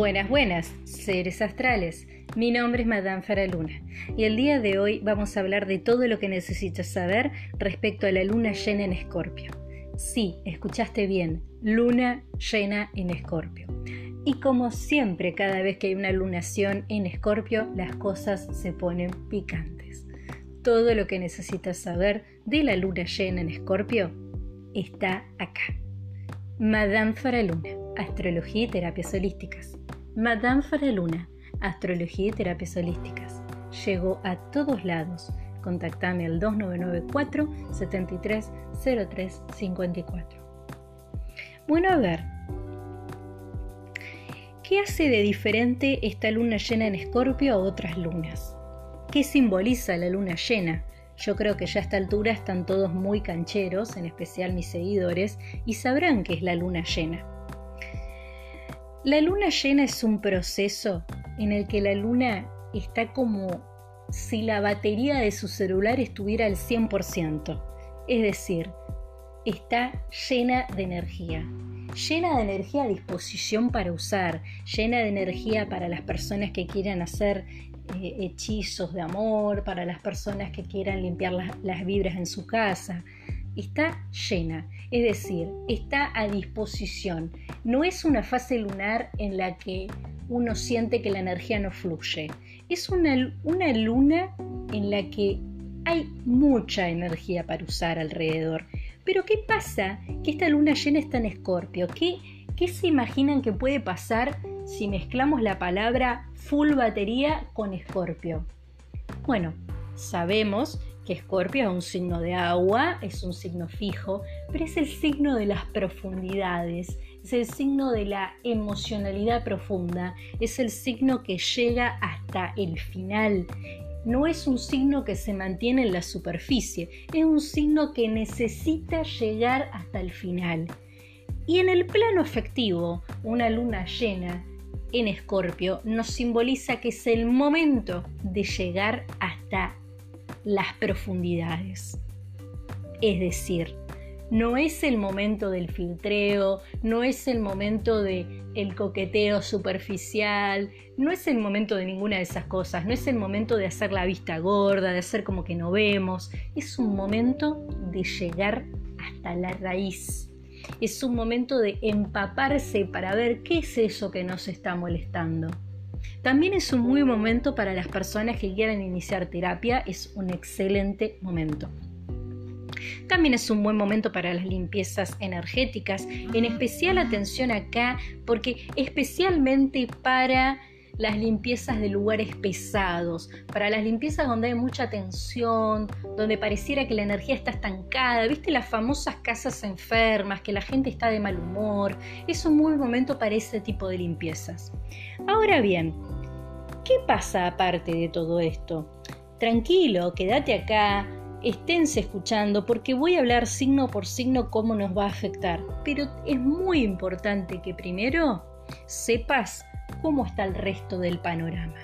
Buenas, buenas, seres astrales. Mi nombre es Madame Faraluna y el día de hoy vamos a hablar de todo lo que necesitas saber respecto a la luna llena en Escorpio. Sí, escuchaste bien, luna llena en Escorpio. Y como siempre, cada vez que hay una lunación en Escorpio, las cosas se ponen picantes. Todo lo que necesitas saber de la luna llena en Escorpio está acá. Madame Faraluna, Astrología y Terapias Holísticas. Madame Faraluna, Astrología y Terapias Holísticas. Llegó a todos lados. Contactame al 2994 730354. Bueno, a ver. ¿Qué hace de diferente esta luna llena en Escorpio a otras lunas? ¿Qué simboliza la luna llena? Yo creo que ya a esta altura están todos muy cancheros, en especial mis seguidores, y sabrán qué es la luna llena. La luna llena es un proceso en el que la luna está como si la batería de su celular estuviera al 100%, es decir, está llena de energía, llena de energía a disposición para usar, llena de energía para las personas que quieran hacer eh, hechizos de amor, para las personas que quieran limpiar las, vibras en su casa. Está llena, es decir, está a disposición. No es una fase lunar en la que uno siente que la energía no fluye. Es una, una luna en la que hay mucha energía para usar alrededor. Pero ¿qué pasa? Que esta luna llena está en escorpio. ¿Qué, ¿Qué se imaginan que puede pasar si mezclamos la palabra full batería con Escorpio? Bueno, sabemos que Escorpio es un signo de agua, es un signo fijo, pero es el signo de las profundidades, es el signo de la emocionalidad profunda, es el signo que llega hasta el final. No es un signo que se mantiene en la superficie, es un signo que necesita llegar hasta el final. Y en el plano afectivo, una luna llena en Escorpio nos simboliza que es el momento de llegar hasta las profundidades. Es decir, no es el momento del filtreo, no es el momento de el coqueteo superficial, no es el momento de ninguna de esas cosas, no es el momento de hacer la vista gorda, de hacer como que no vemos, es un momento de llegar hasta la raíz es un momento de empaparse para ver qué es eso que nos está molestando. También es un muy momento para las personas que quieran iniciar terapia, es un excelente momento. También es un buen momento para las limpiezas energéticas, en especial atención acá, porque especialmente para las limpiezas de lugares pesados, para las limpiezas donde hay mucha tensión, donde pareciera que la energía está estancada, viste las famosas casas enfermas, que la gente está de mal humor, es un buen momento para ese tipo de limpiezas. Ahora bien, ¿qué pasa aparte de todo esto? Tranquilo, quédate acá, esténse escuchando porque voy a hablar signo por signo cómo nos va a afectar. Pero es muy importante que primero sepas cómo está el resto del panorama.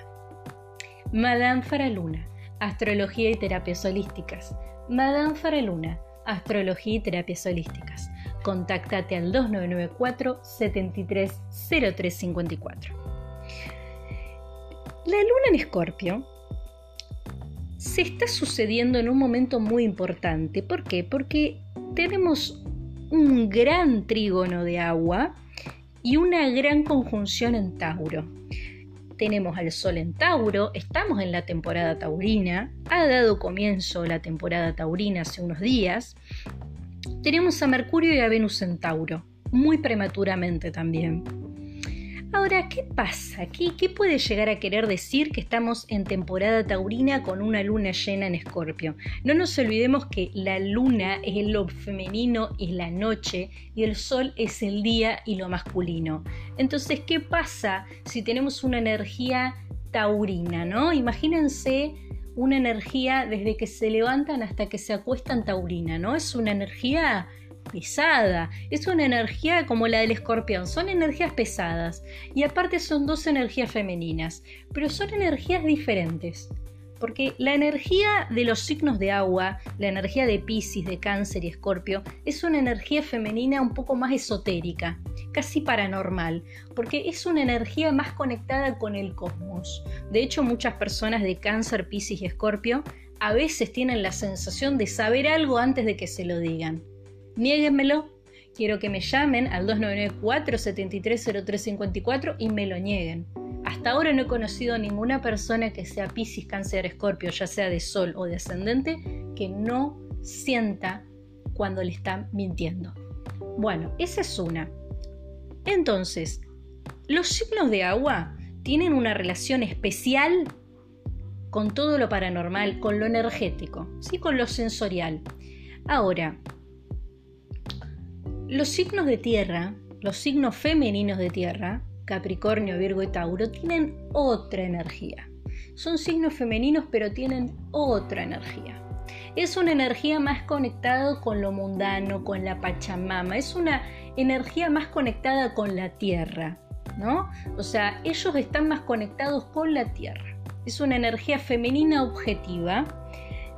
Madame Faraluna, Astrología y Terapias Holísticas. Madame Faraluna, Astrología y Terapias Holísticas. Contáctate al 2994 730354. La luna en Escorpio se está sucediendo en un momento muy importante. ¿Por qué? Porque tenemos un gran trígono de agua y una gran conjunción en Tauro. Tenemos al Sol en Tauro, estamos en la temporada taurina, ha dado comienzo la temporada taurina hace unos días. Tenemos a Mercurio y a Venus en Tauro, muy prematuramente también. Ahora, ¿qué pasa aquí? ¿Qué puede llegar a querer decir que estamos en temporada taurina con una luna llena en Escorpio? No nos olvidemos que la luna es lo femenino y la noche y el sol es el día y lo masculino. Entonces, ¿qué pasa si tenemos una energía taurina, no? Imagínense una energía desde que se levantan hasta que se acuestan taurina, ¿no? Es una energía pesada, es una energía como la del escorpión, son energías pesadas y aparte son dos energías femeninas, pero son energías diferentes. porque la energía de los signos de agua, la energía de Pisces, de Cáncer y Escorpio, es una energía femenina un poco más esotérica, casi paranormal, porque es una energía más conectada con el cosmos. De hecho, muchas personas de Cáncer, Pisces y Escorpio a veces tienen la sensación de saber algo antes de que se lo digan. Niéguenmelo. Quiero que me llamen al 299-473-0354 y me lo nieguen. Hasta ahora no he conocido a ninguna persona que sea Piscis, Cáncer, Escorpio, ya sea de Sol o de Ascendente, que no sienta cuando le están mintiendo. Bueno, esa es una. Entonces, los signos de agua tienen una relación especial con todo lo paranormal, con lo energético, ¿sí? con lo sensorial. Ahora, los signos de tierra, los signos femeninos de tierra, Capricornio, Virgo y Tauro, tienen otra energía. Son signos femeninos pero tienen otra energía. Es una energía más conectada con lo mundano, con la Pachamama, es una energía más conectada con la tierra, ¿no? O sea, ellos están más conectados con la tierra. Es una energía femenina objetiva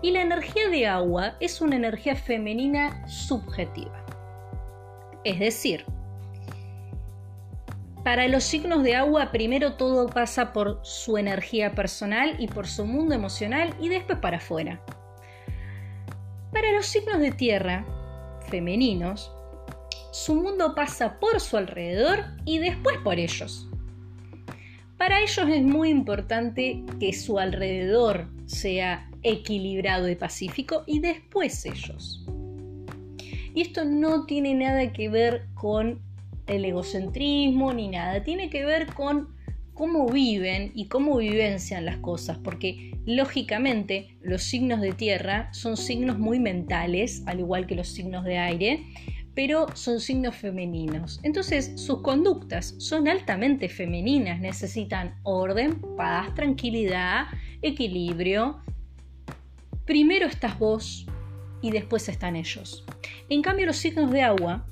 y la energía de agua es una energía femenina subjetiva. Es decir, para los signos de agua, primero todo pasa por su energía personal y por su mundo emocional y después para afuera. Para los signos de tierra, femeninos, su mundo pasa por su alrededor y después por ellos. Para ellos es muy importante que su alrededor sea equilibrado y pacífico y después ellos. Y esto no tiene nada que ver con el egocentrismo ni nada, tiene que ver con cómo viven y cómo vivencian las cosas, porque lógicamente los signos de tierra son signos muy mentales, al igual que los signos de aire, pero son signos femeninos. Entonces sus conductas son altamente femeninas, necesitan orden, paz, tranquilidad, equilibrio. Primero estás vos y después están ellos. En cambio los signos de agua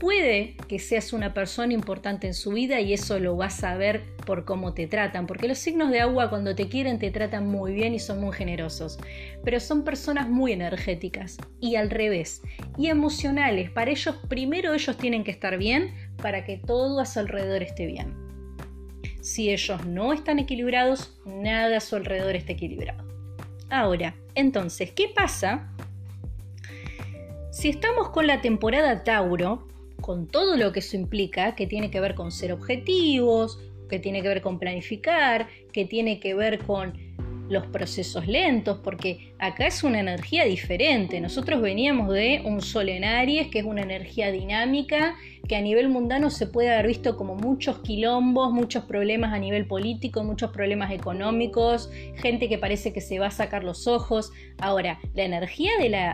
puede que seas una persona importante en su vida y eso lo vas a ver por cómo te tratan, porque los signos de agua cuando te quieren te tratan muy bien y son muy generosos, pero son personas muy energéticas y al revés, y emocionales. Para ellos, primero ellos tienen que estar bien para que todo a su alrededor esté bien. Si ellos no están equilibrados, nada a su alrededor está equilibrado. Ahora, entonces, ¿qué pasa? Si estamos con la temporada Tauro, con todo lo que eso implica, que tiene que ver con ser objetivos, que tiene que ver con planificar, que tiene que ver con los procesos lentos, porque acá es una energía diferente. Nosotros veníamos de un sol en Aries, que es una energía dinámica, que a nivel mundano se puede haber visto como muchos quilombos, muchos problemas a nivel político, muchos problemas económicos, gente que parece que se va a sacar los ojos. Ahora, la energía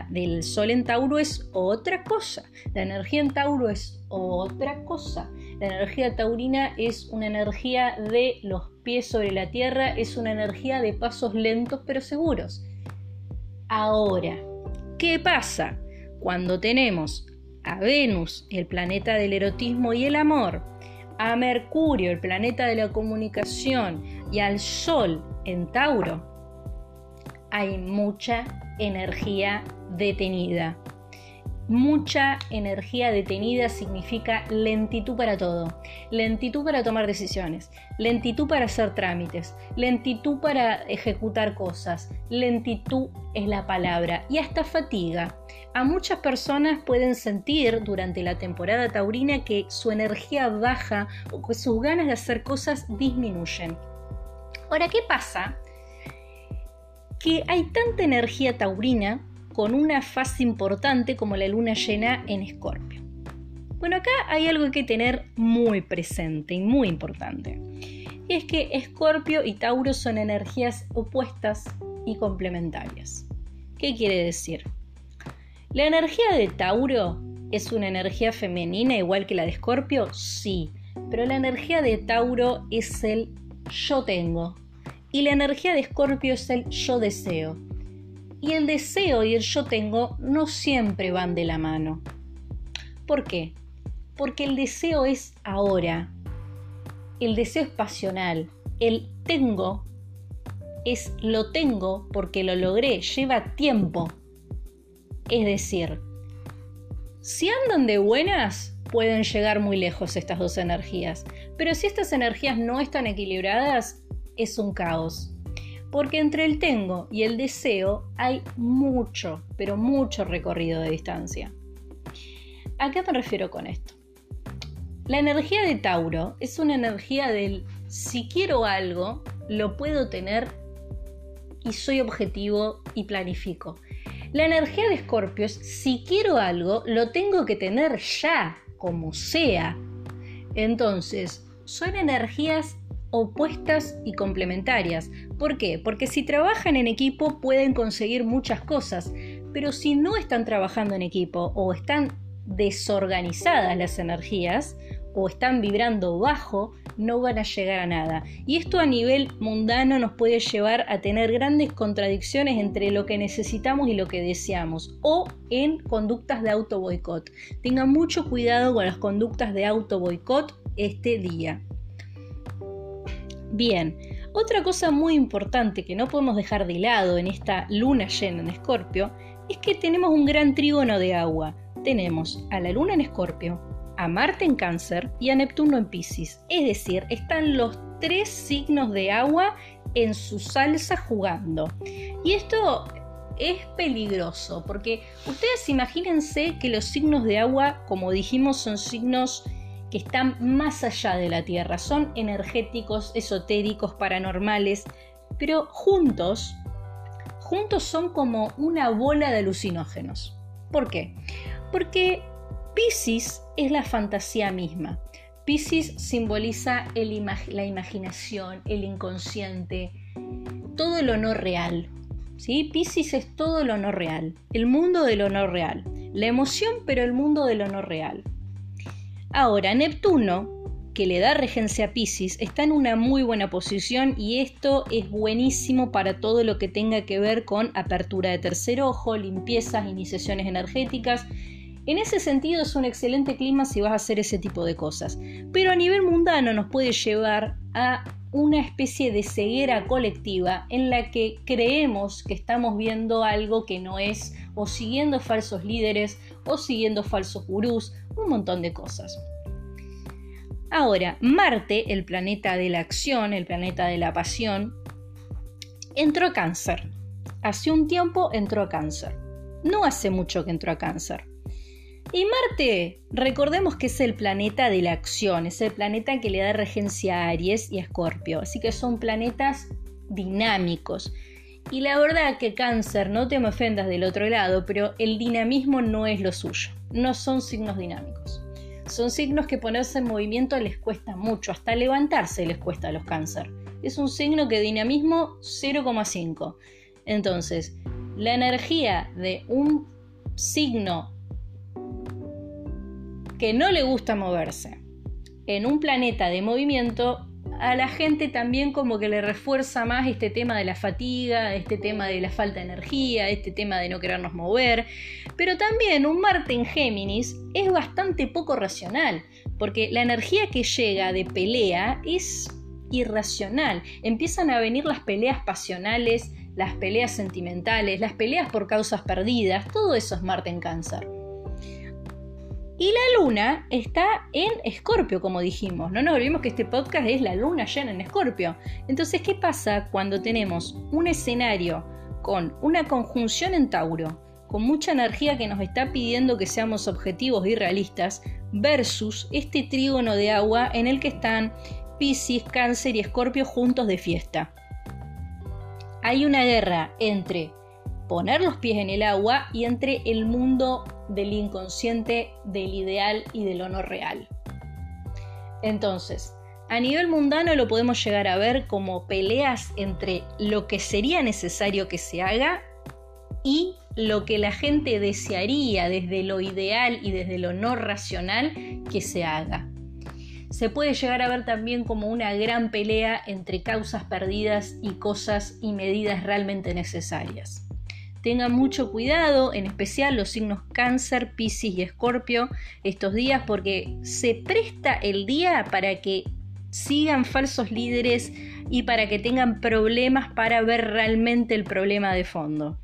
del sol en Tauro es otra cosa. La energía en Tauro es otra cosa. La energía taurina es una energía de los pies sobre la tierra, es una energía de pasos lentos pero seguros. Ahora, ¿qué pasa cuando tenemos a Venus, el planeta del erotismo y el amor, a Mercurio, el planeta de la comunicación, y al Sol en Tauro, hay mucha energía detenida. Mucha energía detenida significa lentitud para todo. Lentitud para tomar decisiones, lentitud para hacer trámites, lentitud para ejecutar cosas. Lentitud es la palabra y hasta fatiga. A muchas personas pueden sentir durante la temporada taurina que su energía baja o que sus ganas de hacer cosas disminuyen. Ahora, ¿qué pasa? Que hay tanta energía taurina con una fase importante como la luna llena en Escorpio. Bueno, acá hay algo que tener muy presente y muy importante. Y es que Escorpio y Tauro son energías opuestas y complementarias. ¿Qué quiere decir? ¿La energía de Tauro es una energía femenina igual que la de Escorpio? Sí, pero la energía de Tauro es el yo tengo y la energía de Escorpio es el yo deseo. Y el deseo y el yo tengo no siempre van de la mano. ¿Por qué? Porque el deseo es ahora. El deseo es pasional. El tengo es lo tengo porque lo logré, lleva tiempo. Es decir, si andan de buenas, pueden llegar muy lejos estas dos energías, pero si estas energías no están equilibradas, es un caos. Porque entre el tengo y el deseo hay mucho, pero mucho recorrido de distancia. ¿A qué me refiero con esto? La energía de Tauro es una energía del si quiero algo, lo puedo tener y soy objetivo y planifico. La energía de Escorpio es si quiero algo, lo tengo que tener ya, como sea. Entonces, son energías opuestas y complementarias. ¿Por qué? Porque si trabajan en equipo pueden conseguir muchas cosas, pero si no están trabajando en equipo o están desorganizadas las energías o están vibrando bajo, no van a llegar a nada. Y esto a nivel mundano nos puede llevar a tener grandes contradicciones entre lo que necesitamos y lo que deseamos, o en conductas de auto boicot. Tengan mucho cuidado con las conductas de auto boicot este día. Bien, otra cosa muy importante que no podemos dejar de lado en esta luna llena en Escorpio es que tenemos un gran trígono de agua. Tenemos a la luna en Escorpio, a Marte en Cáncer y a Neptuno en Pisces. Es decir, están los tres signos de agua en su salsa jugando. Y esto es peligroso porque ustedes imagínense que los signos de agua, como dijimos, son signos que están más allá de la Tierra, son energéticos, esotéricos, paranormales, pero juntos, juntos son como una bola de alucinógenos. ¿Por qué? Porque Pisces es la fantasía misma. Pisces simboliza la imaginación, el inconsciente, todo lo no real. ¿sí? Pisces es todo lo no real, el mundo de lo no real. La emoción, pero el mundo de lo no real. Ahora, Neptuno, que le da regencia a Pisces, está en una muy buena posición y esto es buenísimo para todo lo que tenga que ver con apertura de tercer ojo, limpiezas, iniciaciones energéticas. En ese sentido es un excelente clima si vas a hacer ese tipo de cosas. Pero a nivel mundano nos puede llevar a una especie de ceguera colectiva en la que creemos que estamos viendo algo que no es, o siguiendo falsos líderes, o siguiendo falsos gurús, un montón de cosas. Ahora, Marte, el planeta de la acción, el planeta de la pasión, entró a cáncer. Hace un tiempo entró a cáncer. No hace mucho que entró a cáncer. Y Marte, recordemos que es el planeta de la acción, es el planeta que le da regencia a Aries y a Escorpio, así que son planetas dinámicos. Y la verdad que cáncer, no te me ofendas del otro lado, pero el dinamismo no es lo suyo, no son signos dinámicos. Son signos que ponerse en movimiento les cuesta mucho, hasta levantarse les cuesta a los cáncer. Es un signo que dinamismo 0,5. Entonces, la energía de un signo que no le gusta moverse en un planeta de movimiento a la gente también como que le refuerza más este tema de la fatiga, este tema de la falta de energía, este tema de no querernos mover. Pero también un Marte en Géminis es bastante poco racional, porque la energía que llega de pelea es irracional. Empiezan a venir las peleas pasionales, las peleas sentimentales, las peleas por causas perdidas, todo eso es Marte en cáncer. Y la luna está en Escorpio, como dijimos. No nos olvidemos que este podcast es la luna llena en Escorpio. Entonces, ¿qué pasa cuando tenemos un escenario con una conjunción en Tauro, con mucha energía que nos está pidiendo que seamos objetivos y realistas, versus este trígono de agua en el que están Pisces, Cáncer y Escorpio juntos de fiesta? Hay una guerra entre poner los pies en el agua y entre el mundo del inconsciente, del ideal y del no real. Entonces, a nivel mundano lo podemos llegar a ver como peleas entre lo que sería necesario que se haga y lo que la gente desearía desde lo ideal y desde lo no racional que se haga. Se puede llegar a ver también como una gran pelea entre causas perdidas y cosas y medidas realmente necesarias. Tengan mucho cuidado, en especial los signos cáncer, piscis y escorpio estos días porque se presta el día para que sigan falsos líderes y para que tengan problemas para ver realmente el problema de fondo.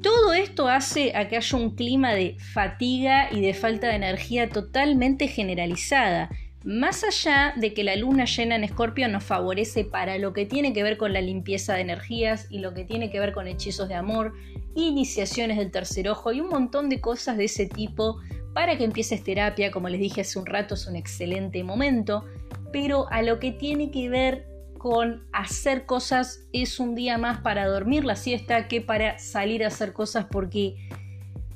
Todo esto hace que haya un clima de fatiga y de falta de energía totalmente generalizada. Más allá de que la luna llena en Escorpio nos favorece para lo que tiene que ver con la limpieza de energías y lo que tiene que ver con hechizos de amor, iniciaciones del tercer ojo y un montón de cosas de ese tipo para que empieces terapia, como les dije hace un rato, es un excelente momento, pero a lo que tiene que ver con hacer cosas es un día más para dormir la siesta que para salir a hacer cosas porque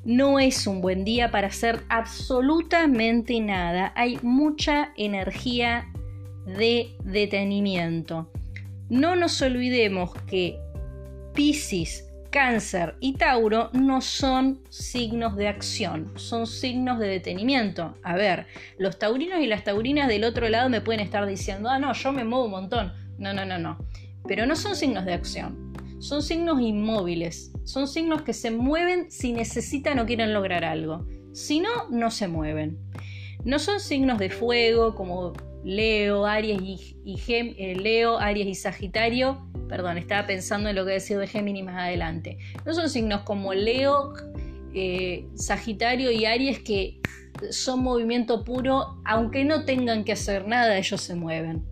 no es un buen día para hacer absolutamente nada. Hay mucha energía de detenimiento. No nos olvidemos que Pisces, Cáncer y Tauro no son signos de acción, son signos de detenimiento. A ver, los taurinos y las taurinas del otro lado me pueden estar diciendo, ah, no, yo me muevo un montón. No, no, no, no. Pero no son signos de acción son signos inmóviles, son signos que se mueven si necesitan o quieren lograr algo. Si no, no se mueven. No son signos de fuego como Leo, Aries y, eh, Leo, Aries y Sagitario. Perdón, estaba pensando en lo que decir de Géminis más adelante. No son signos como Leo, eh, Sagitario y Aries que son movimiento puro, aunque no tengan que hacer nada, ellos se mueven.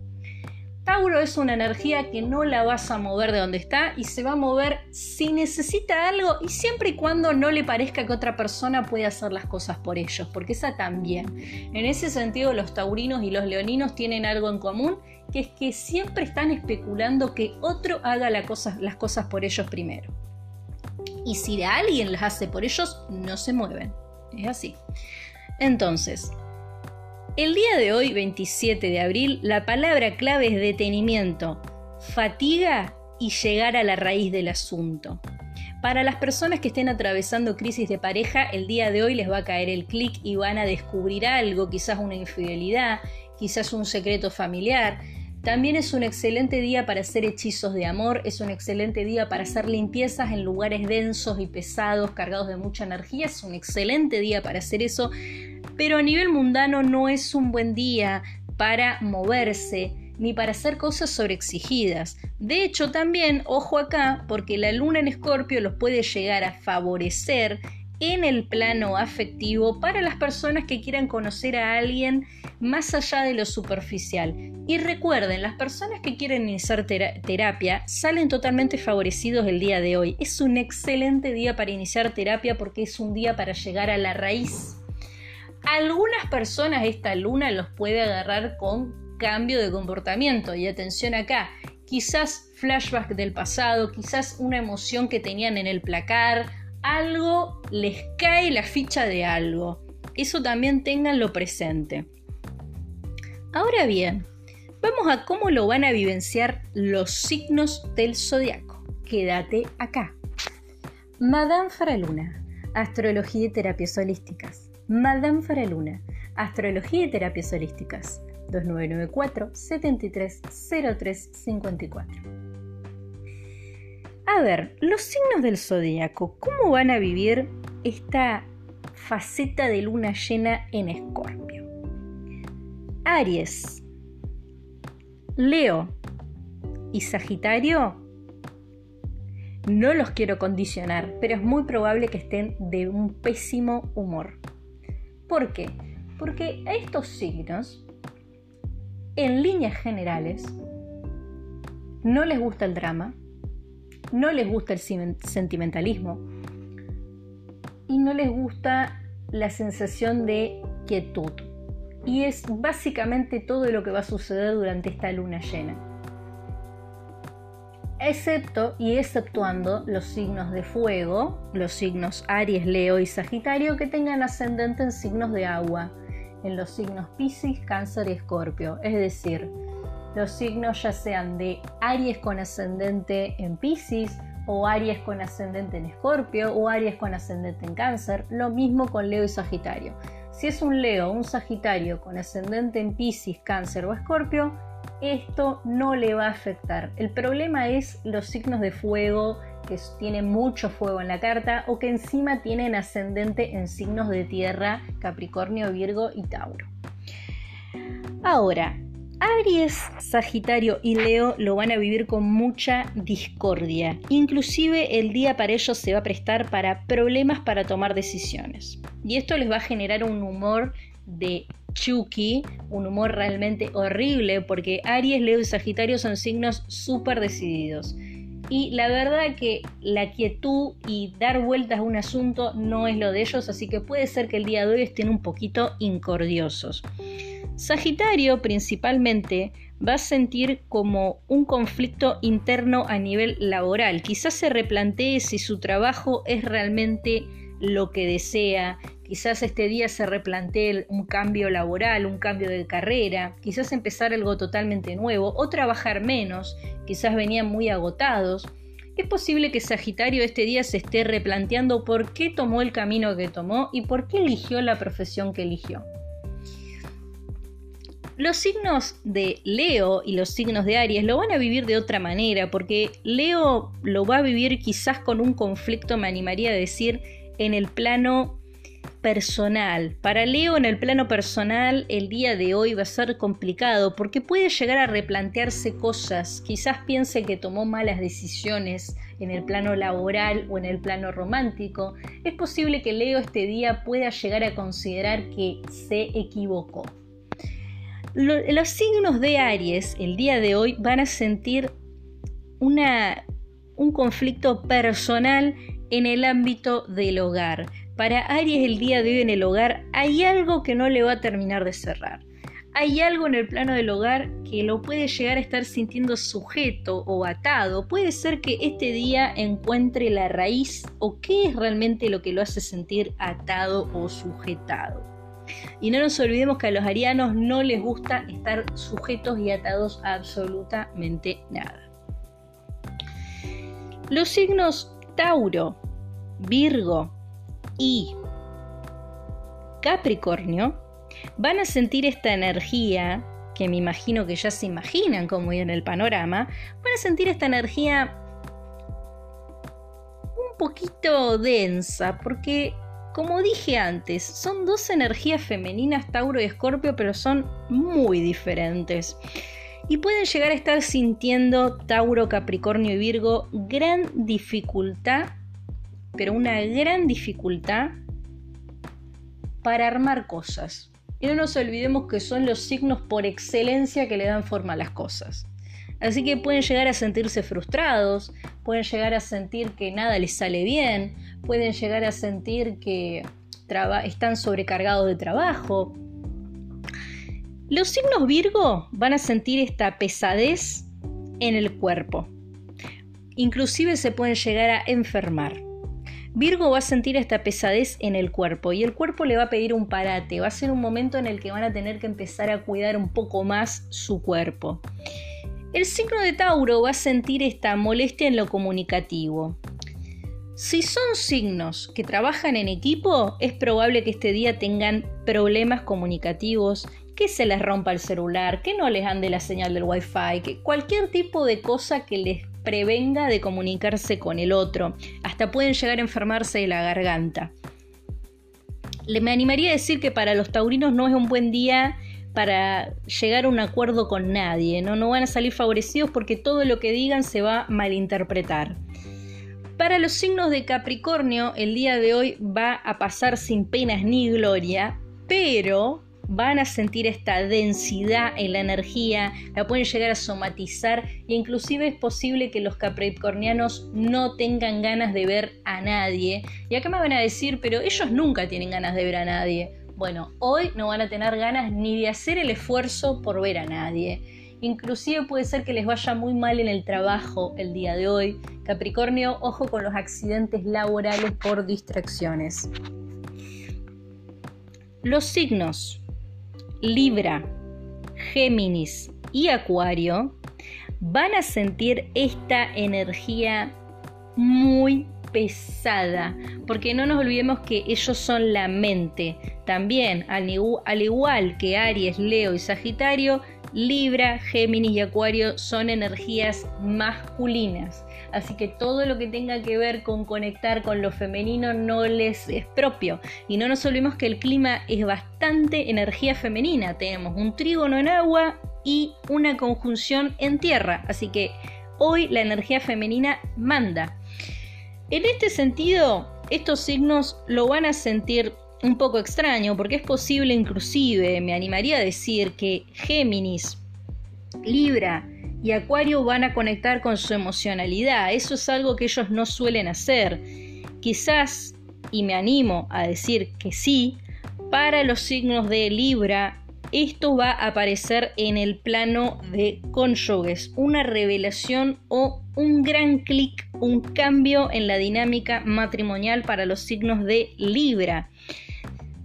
Tauro es una energía que no la vas a mover de donde está y se va a mover si necesita algo y siempre y cuando no le parezca que otra persona puede hacer las cosas por ellos, porque esa también. En ese sentido los taurinos y los leoninos tienen algo en común, que es que siempre están especulando que otro haga las cosas por ellos primero. Y si alguien las hace por ellos, no se mueven. Es así. Entonces, el día de hoy, 27 de abril, la palabra clave es detenimiento, fatiga y llegar a la raíz del asunto. Para las personas que estén atravesando crisis de pareja, el día de hoy les va a caer el clic y van a descubrir algo, quizás una infidelidad, quizás un secreto familiar. También es un excelente día para hacer hechizos de amor, es un excelente día para hacer limpiezas en lugares densos y pesados, cargados de mucha energía, es un excelente día para hacer eso pero a nivel mundano no es un buen día para moverse ni para hacer cosas sobreexigidas. De hecho, también, ojo acá, porque la luna en escorpio los puede llegar a favorecer en el plano afectivo para las personas que quieran conocer a alguien más allá de lo superficial. Y recuerden, las personas que quieren iniciar terapia salen totalmente favorecidos el día de hoy. Es un excelente día para iniciar terapia porque es un día para llegar a la raíz algunas personas esta luna los puede agarrar con cambio de comportamiento. Y atención acá, quizás flashback del pasado, quizás una emoción que tenían en el placar, algo les cae la ficha de algo. Eso también tenganlo presente. Ahora bien, vamos a cómo lo van a vivenciar los signos del zodiaco. Quédate acá. Madame Faraluna, Astrología y Terapias Holísticas. Madame Faraluna, Astrología y Terapias Holísticas, 2994 730354. A ver, los signos del zodíaco, ¿cómo van a vivir esta faceta de luna llena en Escorpio? Aries, Leo y Sagitario no los quiero condicionar, pero es muy probable que estén de un pésimo humor. ¿Por qué? Porque a estos signos, en líneas generales, no les gusta el drama, no les gusta el sentimentalismo. Y no les gusta la sensación de quietud. Y es básicamente todo lo que va a suceder durante esta luna llena. Excepto y exceptuando los signos de fuego, los signos Aries, Leo y Sagitario que tengan ascendente en signos de agua, en los signos Piscis, Cáncer y Escorpio, es decir, los signos ya sean de Aries con ascendente en Piscis o Aries con ascendente en Escorpio o Aries con ascendente en Cáncer, lo mismo con Leo y Sagitario. Si es un Leo o un Sagitario con ascendente en Piscis, Cáncer o Escorpio, esto no le va a afectar. El problema es los signos de fuego que tienen mucho fuego en la carta o que encima tienen ascendente en signos de tierra, Capricornio, Virgo y Tauro. Ahora, Aries, Sagitario y Leo lo van a vivir con mucha discordia. Inclusive el día para ellos se va a prestar para problemas para tomar decisiones. Y esto les va a generar un humor de Chucky, un humor realmente horrible porque Aries, Leo y Sagitario son signos súper decididos. Y la verdad que la quietud y dar vueltas a un asunto no es lo de ellos, así que puede ser que el día de hoy estén un poquito incordiosos. Sagitario principalmente va a sentir como un conflicto interno a nivel laboral. Quizás se replantee si su trabajo es realmente lo que desea. Quizás este día se replantee un cambio laboral, un cambio de carrera, quizás empezar algo totalmente nuevo o trabajar menos, quizás venían muy agotados. Es posible que Sagitario este día se esté replanteando por qué tomó el camino que tomó y por qué eligió la profesión que eligió. Los signos de Leo y los signos de Aries lo van a vivir de otra manera, porque Leo lo va a vivir quizás con un conflicto, me animaría a decir, en el plano personal. Para Leo en el plano personal el día de hoy va a ser complicado porque puede llegar a replantearse cosas, quizás piense que tomó malas decisiones en el plano laboral o en el plano romántico. Es posible que Leo este día pueda llegar a considerar que se equivocó los signos de Aries el día de hoy van a sentir una, un conflicto personal en el ámbito del hogar. Para Aries el día de hoy en el hogar hay algo que no le va a terminar de cerrar. Hay algo en el plano del hogar que lo puede llegar a estar sintiendo sujeto o atado. Puede ser que este día encuentre la raíz o qué es realmente lo que lo hace sentir atado o sujetado. Y no nos olvidemos que a los arianos no les gusta estar sujetos y atados a absolutamente nada. Los signos Tauro, Virgo y Capricornio van a sentir esta energía, que me imagino que ya se imaginan como en el panorama, van a sentir esta energía un poquito densa, porque como dije antes, son dos energías femeninas, Tauro y Escorpio, pero son muy diferentes. Y pueden llegar a estar sintiendo Tauro, Capricornio y Virgo gran dificultad, pero una gran dificultad para armar cosas. Y no nos olvidemos que son los signos por excelencia que le dan forma a las cosas. Así que pueden llegar a sentirse frustrados, pueden llegar a sentir que nada les sale bien, pueden llegar a sentir que están sobrecargados de trabajo. Los signos Virgo van a sentir esta pesadez en el cuerpo. Inclusive se pueden llegar a enfermar. Virgo va a sentir esta pesadez en el cuerpo y el cuerpo le va a pedir un parate. Va a ser un momento en el que van a tener que empezar a cuidar un poco más su cuerpo. El signo de Tauro va a sentir esta molestia en lo comunicativo. Si son signos que trabajan en equipo, es probable que este día tengan problemas comunicativos, que se les rompa el celular, que no les ande la señal del wifi, que cualquier tipo de cosa que les prevenga de comunicarse con el otro. Hasta pueden llegar a enfermarse de la garganta. Le me animaría a decir que para los taurinos no es un buen día para llegar a un acuerdo con nadie, ¿no? no van a salir favorecidos porque todo lo que digan se va a malinterpretar. Para los signos de Capricornio, el día de hoy va a pasar sin penas ni gloria, pero van a sentir esta densidad en la energía, la pueden llegar a somatizar e inclusive es posible que los capricornianos no tengan ganas de ver a nadie. Y acá me van a decir, pero ellos nunca tienen ganas de ver a nadie. Bueno, hoy no van a tener ganas ni de hacer el esfuerzo por ver a nadie. Inclusive puede ser que les vaya muy mal en el trabajo el día de hoy. Capricornio, ojo con los accidentes laborales por distracciones. Los signos Libra, Géminis y Acuario van a sentir esta energía muy pesada, porque no nos olvidemos que ellos son la mente. También, al, igual que Aries, Leo y Sagitario, Libra, Géminis y Acuario son energías masculinas. Así que todo lo que tenga que ver con conectar con lo femenino no les es propio. Y no nos olvidemos que el clima es bastante energía femenina. Tenemos un trígono en agua y una conjunción en tierra. Así que hoy la energía femenina manda. En este sentido, estos signos lo van a sentir un poco extraño porque es posible inclusive, me animaría a decir que Géminis, Libra y Acuario van a conectar con su emocionalidad. Eso es algo que ellos no suelen hacer. Quizás, y me animo a decir que sí, para los signos de Libra, esto va a aparecer en el plano de cónyuges, una revelación o un gran clic, un cambio en la dinámica matrimonial para los signos de Libra.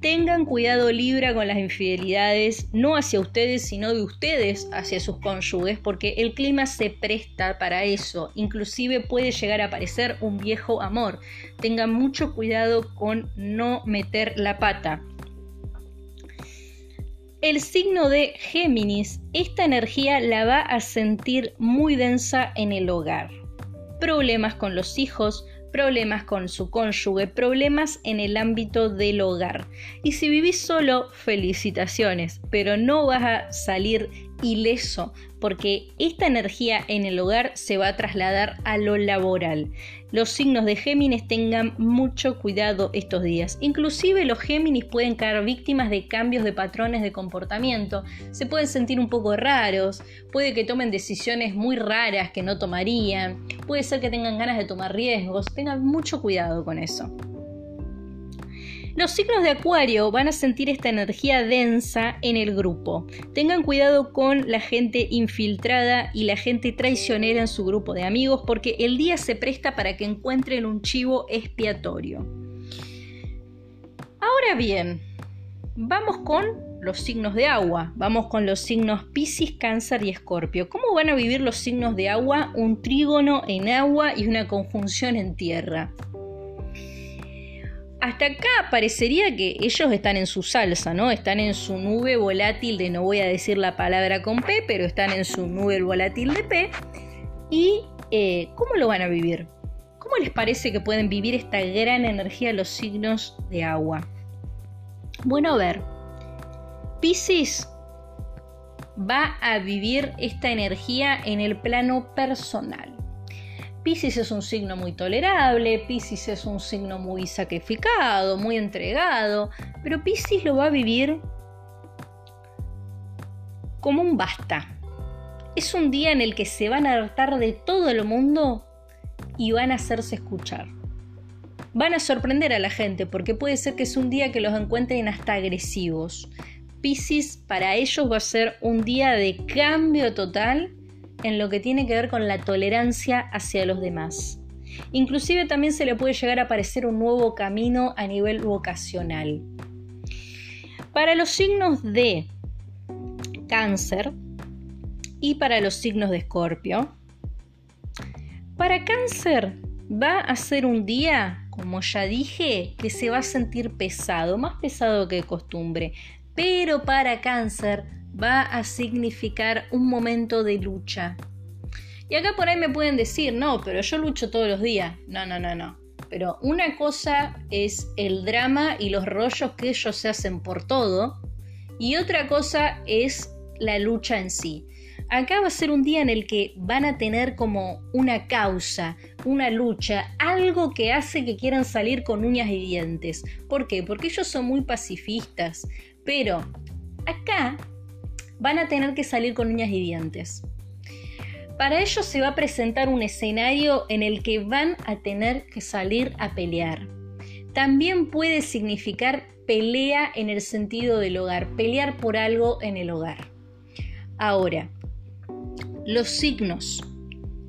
Tengan cuidado Libra con las infidelidades, no hacia ustedes, sino de ustedes hacia sus cónyuges, porque el clima se presta para eso. Inclusive puede llegar a aparecer un viejo amor. Tengan mucho cuidado con no meter la pata. El signo de Géminis, esta energía la va a sentir muy densa en el hogar. Problemas con los hijos, problemas con su cónyuge, problemas en el ámbito del hogar. Y si vivís solo, felicitaciones, pero no vas a salir ileso porque esta energía en el hogar se va a trasladar a lo laboral. Los signos de Géminis tengan mucho cuidado estos días. Inclusive los Géminis pueden caer víctimas de cambios de patrones de comportamiento. Se pueden sentir un poco raros, puede que tomen decisiones muy raras que no tomarían, puede ser que tengan ganas de tomar riesgos. Tengan mucho cuidado con eso. Los signos de Acuario van a sentir esta energía densa en el grupo. Tengan cuidado con la gente infiltrada y la gente traicionera en su grupo de amigos porque el día se presta para que encuentren un chivo expiatorio. Ahora bien, vamos con los signos de agua. Vamos con los signos Piscis, Cáncer y Escorpio. ¿Cómo van a vivir los signos de agua? Un trígono en agua y una conjunción en tierra hasta acá parecería que ellos están en su salsa, ¿no? Están en su nube volátil de, no voy a decir la palabra con P, pero están en su nube volátil de P. ¿Y eh, cómo lo van a vivir? ¿Cómo les parece que pueden vivir esta gran energía los signos de agua? Bueno, a ver, Pisces va a vivir esta energía en el plano personal. Pisces es un signo muy tolerable, Pisces es un signo muy sacrificado, muy entregado, pero Pisces lo va a vivir como un basta. Es un día en el que se van a hartar de todo el mundo y van a hacerse escuchar. Van a sorprender a la gente porque puede ser que es un día que los encuentren hasta agresivos. Pisces para ellos va a ser un día de cambio total en lo que tiene que ver con la tolerancia hacia los demás. Inclusive también se le puede llegar a aparecer un nuevo camino a nivel vocacional. Para los signos de cáncer y para los signos de escorpio, para cáncer va a ser un día, como ya dije, que se va a sentir pesado, más pesado que de costumbre. Pero para cáncer va a significar un momento de lucha. Y acá por ahí me pueden decir, no, pero yo lucho todos los días. No, no, no, no. Pero una cosa es el drama y los rollos que ellos se hacen por todo. Y otra cosa es la lucha en sí. Acá va a ser un día en el que van a tener como una causa, una lucha, algo que hace que quieran salir con uñas y dientes. ¿Por qué? Porque ellos son muy pacifistas. Pero acá van a tener que salir con uñas y dientes. Para ello se va a presentar un escenario en el que van a tener que salir a pelear. También puede significar pelea en el sentido del hogar, pelear por algo en el hogar. Ahora, los signos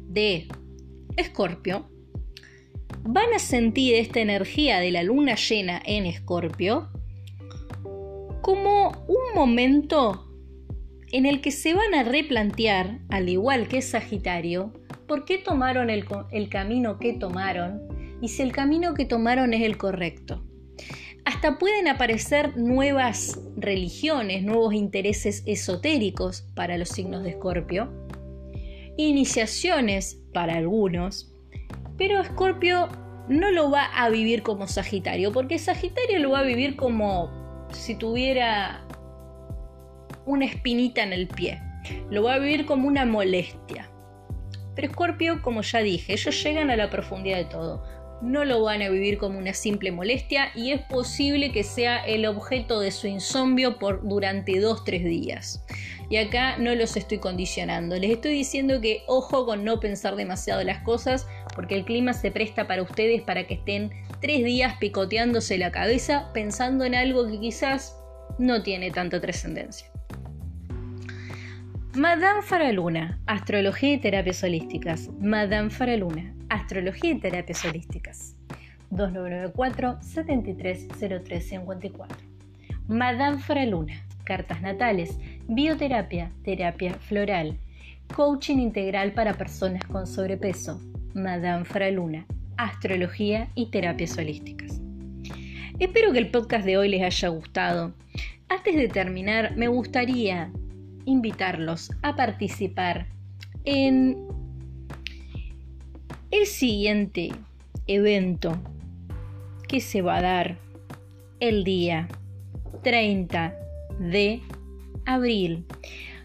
de Escorpio van a sentir esta energía de la luna llena en Escorpio como un momento en el que se van a replantear, al igual que Sagitario, por qué tomaron el, camino que tomaron y si el camino que tomaron es el correcto. Hasta pueden aparecer nuevas religiones, nuevos intereses esotéricos para los signos de Escorpio, iniciaciones para algunos, pero Escorpio no lo va a vivir como Sagitario, porque Sagitario lo va a vivir como si tuviera una espinita en el pie. lo va a vivir como una molestia. Pero Escorpio, como ya dije, ellos llegan a la profundidad de todo. No lo van a vivir como una simple molestia y es posible que sea el objeto de su insomnio por durante 2-3 días. Y acá no los estoy condicionando, les estoy diciendo que ojo con no pensar demasiado las cosas porque el clima se presta para ustedes para que estén 3 días picoteándose la cabeza pensando en algo que quizás no tiene tanta trascendencia. Madame Faraluna, Astrología y Terapias Holísticas. Madame Faraluna, Astrología y Terapias Holísticas. 2994-730354. Madame Faraluna, Cartas Natales, Bioterapia, Terapia Floral, Coaching Integral para Personas con Sobrepeso. Madame Faraluna, Astrología y Terapias Holísticas. Espero que el podcast de hoy les haya gustado. Antes de terminar, me gustaría invitarlos a participar en el siguiente evento que se va a dar el día 30 de abril.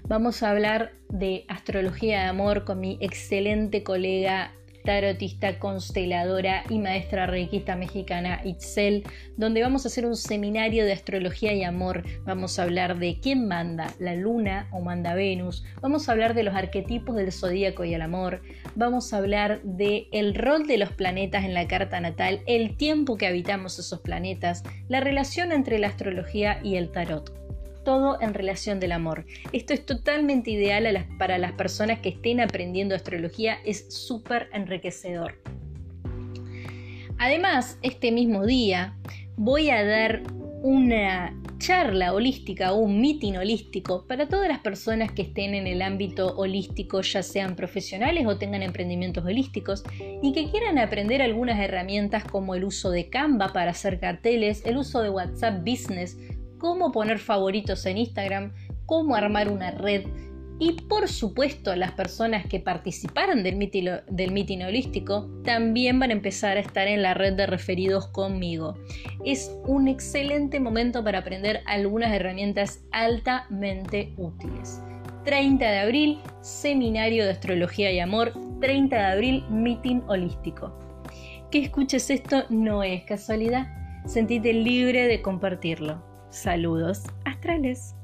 Vamos a hablar de astrología de amor con mi excelente colega tarotista, consteladora y maestra reikista mexicana Itzel, donde vamos a hacer un seminario de astrología y amor. Vamos a hablar de quién manda, la luna o manda Venus. Vamos a hablar de los arquetipos del zodíaco y el amor. Vamos a hablar de el rol de los planetas en la carta natal, el tiempo que habitamos esos planetas, la relación entre la astrología y el tarot todo en relación del amor. Esto es totalmente ideal para las personas que estén aprendiendo astrología, es súper enriquecedor. Además, este mismo día voy a dar una charla holística o un meeting holístico para todas las personas que estén en el ámbito holístico, ya sean profesionales o tengan emprendimientos holísticos y que quieran aprender algunas herramientas como el uso de Canva para hacer carteles, el uso de WhatsApp Business cómo poner favoritos en Instagram, cómo armar una red y por supuesto las personas que participaron del meeting, holístico también van a empezar a estar en la red de referidos conmigo. Es un excelente momento para aprender algunas herramientas altamente útiles. 30 de abril, seminario de astrología y amor. 30 de abril, meeting holístico. Que escuches esto no es casualidad. Sentite libre de compartirlo. Saludos astrales.